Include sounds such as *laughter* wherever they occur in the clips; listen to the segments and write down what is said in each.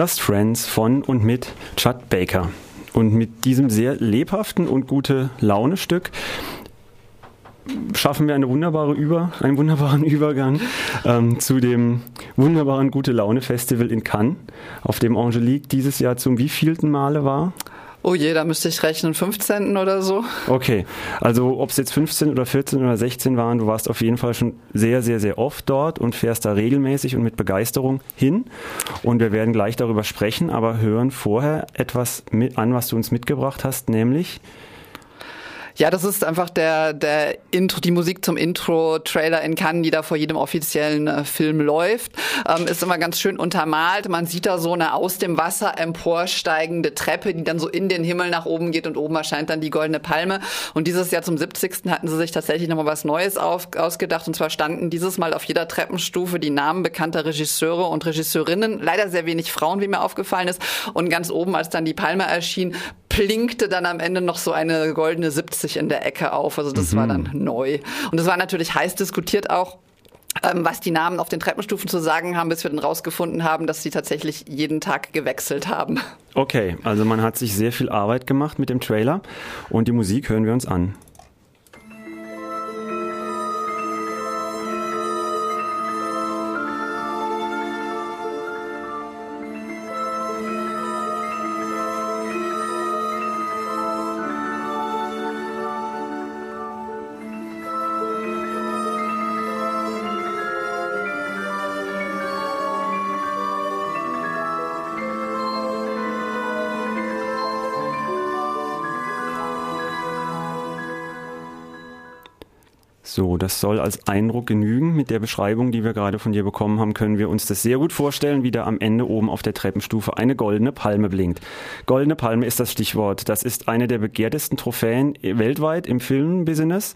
Just Friends von und mit Chad Baker. Und mit diesem sehr lebhaften und gute Laune-Stück schaffen wir eine wunderbare Über, einen wunderbaren *laughs* Übergang ähm, zu dem wunderbaren Gute Laune Festival in Cannes, auf dem Angelique dieses Jahr zum wievielten Male war? Oh je, da müsste ich rechnen, 15. oder so. Okay, also ob es jetzt 15 oder 14 oder 16 waren, du warst auf jeden Fall schon sehr, sehr, sehr oft dort und fährst da regelmäßig und mit Begeisterung hin. Und wir werden gleich darüber sprechen, aber hören vorher etwas mit an, was du uns mitgebracht hast, nämlich ja, das ist einfach der, der Intro, die Musik zum Intro-Trailer in Cannes, die da vor jedem offiziellen äh, Film läuft. Ähm, ist immer ganz schön untermalt. Man sieht da so eine aus dem Wasser emporsteigende Treppe, die dann so in den Himmel nach oben geht und oben erscheint dann die goldene Palme. Und dieses Jahr zum 70. hatten sie sich tatsächlich nochmal was Neues auf, ausgedacht. Und zwar standen dieses Mal auf jeder Treppenstufe die Namen bekannter Regisseure und Regisseurinnen. Leider sehr wenig Frauen, wie mir aufgefallen ist. Und ganz oben, als dann die Palme erschien, plinkte dann am Ende noch so eine goldene 70 in der Ecke auf. Also das mhm. war dann neu. Und das war natürlich heiß diskutiert auch. Ähm, was die Namen auf den Treppenstufen zu sagen haben, bis wir dann rausgefunden haben, dass sie tatsächlich jeden Tag gewechselt haben. Okay, also man hat sich sehr viel Arbeit gemacht mit dem Trailer und die Musik hören wir uns an. So, das soll als Eindruck genügen. Mit der Beschreibung, die wir gerade von dir bekommen haben, können wir uns das sehr gut vorstellen, wie da am Ende oben auf der Treppenstufe eine goldene Palme blinkt. Goldene Palme ist das Stichwort. Das ist eine der begehrtesten Trophäen weltweit im Filmbusiness.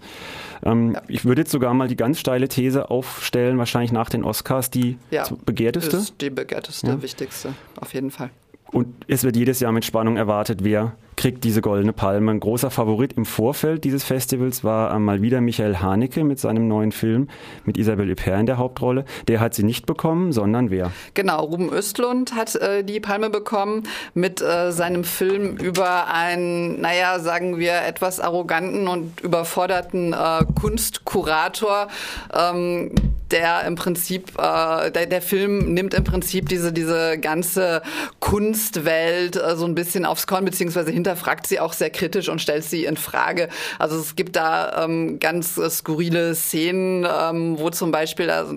Ähm, ja. Ich würde jetzt sogar mal die ganz steile These aufstellen, wahrscheinlich nach den Oscars die ja, begehrteste. Ist die begehrteste, ja. wichtigste, auf jeden Fall. Und es wird jedes Jahr mit Spannung erwartet, wer kriegt diese goldene Palme. Ein großer Favorit im Vorfeld dieses Festivals war äh, mal wieder Michael Haneke mit seinem neuen Film mit Isabelle Huppert in der Hauptrolle. Der hat sie nicht bekommen, sondern wer? Genau, Ruben Östlund hat äh, die Palme bekommen mit äh, seinem Film über einen, naja, sagen wir, etwas arroganten und überforderten äh, Kunstkurator, ähm, der im Prinzip, äh, der, der Film nimmt im Prinzip diese, diese ganze Kunstwelt äh, so ein bisschen aufs Korn, beziehungsweise hinterfragt sie auch sehr kritisch und stellt sie in Frage. Also es gibt da ähm, ganz äh, skurrile Szenen, ähm, wo zum Beispiel also,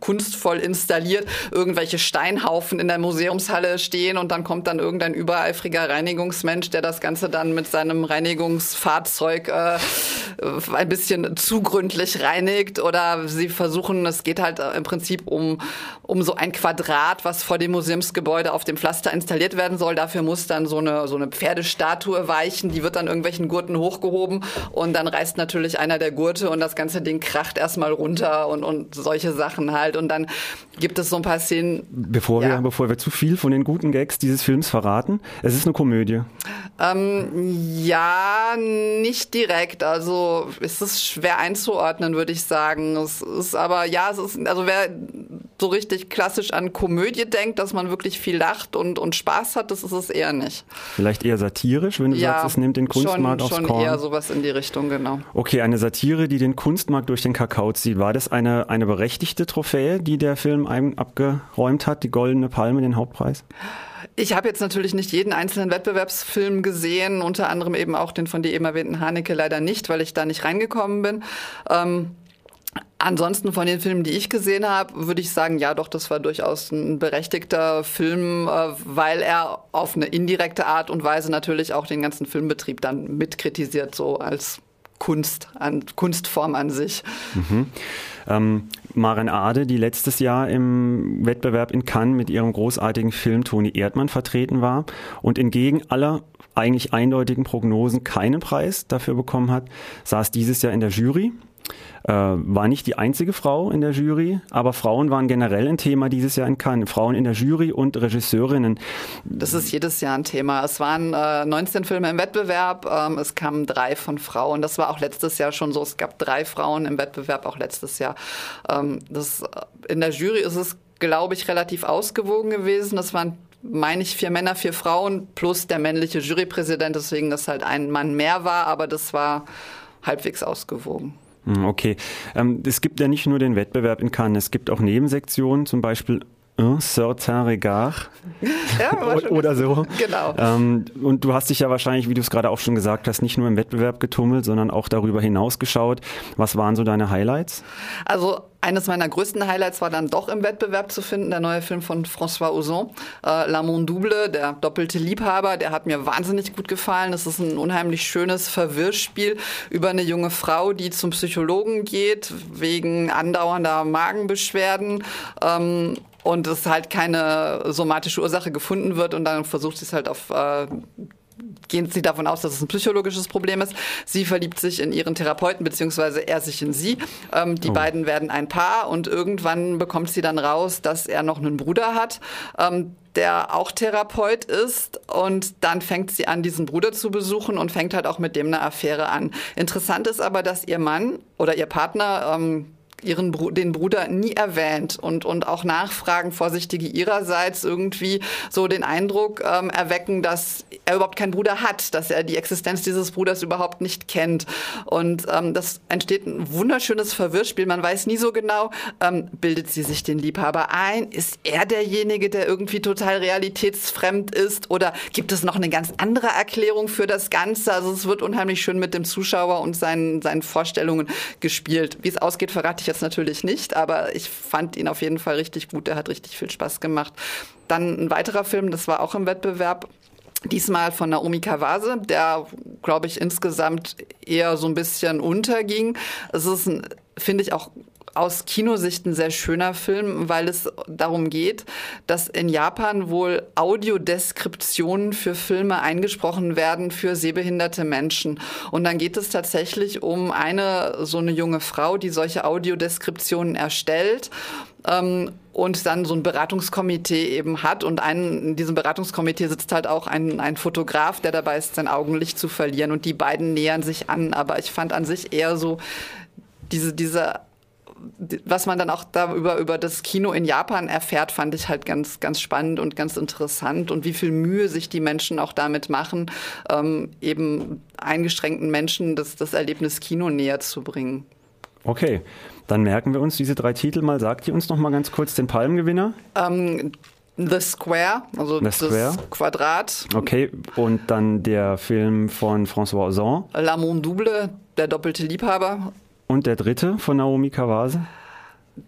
kunstvoll installiert irgendwelche Steinhaufen in der Museumshalle stehen und dann kommt dann irgendein übereifriger Reinigungsmensch, der das Ganze dann mit seinem Reinigungsfahrzeug äh, ein bisschen zu gründlich reinigt oder sie versuchen, es geht halt im Prinzip um, um so ein Quadrat, was vor dem Museumsgebäude auf dem Pflaster installiert werden soll. Dafür muss dann so eine, so eine Pferdestatue weichen, die wird dann irgendwelchen Gurten hochgehoben und dann reißt natürlich einer der Gurte und das ganze Ding kracht erstmal runter und, und solche Sachen halt. Und dann gibt es so ein paar Szenen. Bevor, ja. wir, bevor wir zu viel von den guten Gags dieses Films verraten, es ist eine Komödie. Ähm, ja, nicht direkt. Also es ist schwer einzuordnen, würde ich sagen. Es ist aber, ja, es ist, also wer so richtig klassisch an Komödie denkt, dass man wirklich viel lacht und, und Spaß hat, das ist es eher nicht. Vielleicht eher satirisch, wenn du ja, sagst, es nimmt den Kunstmarkt schon, aufs schon Korn. eher sowas in die Richtung, genau. Okay, eine Satire, die den Kunstmarkt durch den Kakao zieht. War das eine, eine berechtigte Trophäe, die der Film einem abgeräumt hat, die Goldene Palme, den Hauptpreis? Ich habe jetzt natürlich nicht jeden einzelnen Wettbewerbsfilm gesehen, unter anderem eben auch den von dir eben erwähnten Haneke leider nicht, weil ich da nicht reingekommen bin. Ähm, Ansonsten von den Filmen, die ich gesehen habe, würde ich sagen, ja, doch, das war durchaus ein berechtigter Film, äh, weil er auf eine indirekte Art und Weise natürlich auch den ganzen Filmbetrieb dann mitkritisiert, so als Kunst, an, Kunstform an sich. Mhm. Ähm, Maren Ade, die letztes Jahr im Wettbewerb in Cannes mit ihrem großartigen Film Toni Erdmann vertreten war und entgegen aller eigentlich eindeutigen Prognosen keinen Preis dafür bekommen hat, saß dieses Jahr in der Jury äh, war nicht die einzige Frau in der Jury, aber Frauen waren generell ein Thema dieses Jahr in Cannes. Frauen in der Jury und Regisseurinnen. Das ist jedes Jahr ein Thema. Es waren äh, 19 Filme im Wettbewerb, ähm, es kamen drei von Frauen. Das war auch letztes Jahr schon so. Es gab drei Frauen im Wettbewerb, auch letztes Jahr. Ähm, das, äh, in der Jury ist es glaube ich, relativ ausgewogen gewesen. Das waren meine ich, vier Männer, vier Frauen plus der männliche Jurypräsident, deswegen dass halt ein Mann mehr war, aber das war halbwegs ausgewogen. Hm, okay. Ähm, es gibt ja nicht nur den Wettbewerb in Cannes, es gibt auch Nebensektionen, zum Beispiel Un certain regard. *laughs* Ja, oder so. Genau. Ähm, und du hast dich ja wahrscheinlich, wie du es gerade auch schon gesagt hast, nicht nur im Wettbewerb getummelt, sondern auch darüber hinaus geschaut. Was waren so deine Highlights? Also eines meiner größten Highlights war dann doch im Wettbewerb zu finden, der neue Film von François Ozon, äh, L'Amont Double, der doppelte Liebhaber. Der hat mir wahnsinnig gut gefallen. Es ist ein unheimlich schönes Verwirrspiel über eine junge Frau, die zum Psychologen geht, wegen andauernder Magenbeschwerden. Ähm, und es halt keine somatische Ursache gefunden wird und dann versucht sie es halt auf äh, gehen Sie davon aus, dass es ein psychologisches Problem ist. Sie verliebt sich in ihren Therapeuten, beziehungsweise er sich in sie. Ähm, die oh. beiden werden ein Paar und irgendwann bekommt sie dann raus, dass er noch einen Bruder hat. Ähm, der auch Therapeut ist und dann fängt sie an, diesen Bruder zu besuchen und fängt halt auch mit dem eine Affäre an. Interessant ist aber, dass ihr Mann oder ihr Partner ähm, ihren den Bruder nie erwähnt und und auch Nachfragen vorsichtige ihrerseits irgendwie so den Eindruck ähm, erwecken, dass er überhaupt keinen Bruder hat, dass er die Existenz dieses Bruders überhaupt nicht kennt und ähm, das entsteht ein wunderschönes Verwirrspiel. Man weiß nie so genau, ähm, bildet sie sich den Liebhaber ein, ist er derjenige, der irgendwie total realitätsfremd ist oder gibt es noch eine ganz andere Erklärung für das Ganze? Also es wird unheimlich schön mit dem Zuschauer und seinen seinen Vorstellungen gespielt. Wie es ausgeht, verrate ich jetzt natürlich nicht, aber ich fand ihn auf jeden Fall richtig gut. Der hat richtig viel Spaß gemacht. Dann ein weiterer Film, das war auch im Wettbewerb. Diesmal von Naomi Kawase, der, glaube ich, insgesamt eher so ein bisschen unterging. Es ist, finde ich, auch aus Kinosicht ein sehr schöner Film, weil es darum geht, dass in Japan wohl Audiodeskriptionen für Filme eingesprochen werden für sehbehinderte Menschen. Und dann geht es tatsächlich um eine so eine junge Frau, die solche Audiodeskriptionen erstellt ähm, und dann so ein Beratungskomitee eben hat. Und ein, in diesem Beratungskomitee sitzt halt auch ein, ein Fotograf, der dabei ist, sein Augenlicht zu verlieren. Und die beiden nähern sich an. Aber ich fand an sich eher so diese, diese was man dann auch darüber über das Kino in Japan erfährt, fand ich halt ganz ganz spannend und ganz interessant und wie viel Mühe sich die Menschen auch damit machen, ähm, eben eingeschränkten Menschen das, das Erlebnis Kino näher zu bringen. Okay, dann merken wir uns diese drei Titel mal. Sagt ihr uns noch mal ganz kurz den Palmgewinner? Ähm, The Square, also The Square. das Quadrat. Okay, und dann der Film von François Ozon. L'Amont Double, der doppelte Liebhaber. Und der dritte von Naomi Kawase?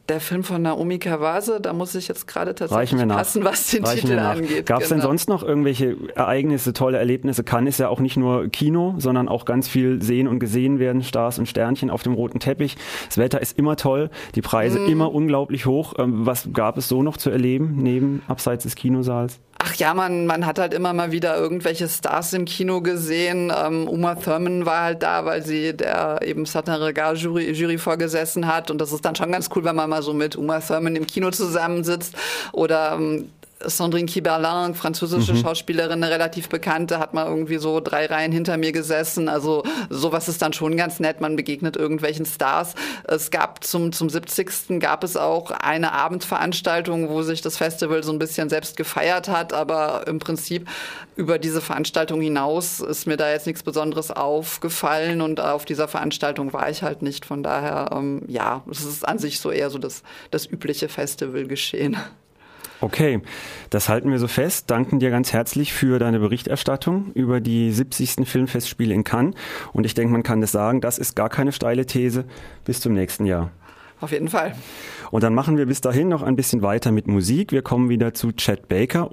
Der Film von Naomi Kawase, da muss ich jetzt gerade tatsächlich passen, was den Reichen Titel angeht. Gab es genau. denn sonst noch irgendwelche Ereignisse, tolle Erlebnisse? Kann ist ja auch nicht nur Kino, sondern auch ganz viel sehen und gesehen werden, Stars und Sternchen auf dem roten Teppich. Das Wetter ist immer toll, die Preise mm. immer unglaublich hoch. Ähm, was gab es so noch zu erleben, neben abseits des Kinosaals? Ach ja, man, man hat halt immer mal wieder irgendwelche Stars im Kino gesehen. Ähm, Uma Thurman war halt da, weil sie der eben Satin Regard Jury, Jury vorgesessen hat. Und das ist dann schon ganz cool, wenn man mal so mit Uma Thurman im Kino zusammensitzt. Oder ähm, Sandrine Kiberlin, französische mhm. Schauspielerin, eine relativ bekannte, hat mal irgendwie so drei Reihen hinter mir gesessen. Also sowas ist dann schon ganz nett. Man begegnet irgendwelchen Stars. Es gab zum, zum 70. gab es auch eine Abendveranstaltung, wo sich das Festival so ein bisschen selbst gefeiert hat. Aber im Prinzip über diese Veranstaltung hinaus ist mir da jetzt nichts Besonderes aufgefallen und auf dieser Veranstaltung war ich halt nicht. Von daher, ähm, ja, es ist an sich so eher so das, das übliche Festivalgeschehen. Okay, das halten wir so fest. Danken dir ganz herzlich für deine Berichterstattung über die 70. Filmfestspiele in Cannes. Und ich denke, man kann das sagen, das ist gar keine steile These. Bis zum nächsten Jahr. Auf jeden Fall. Und dann machen wir bis dahin noch ein bisschen weiter mit Musik. Wir kommen wieder zu Chad Baker.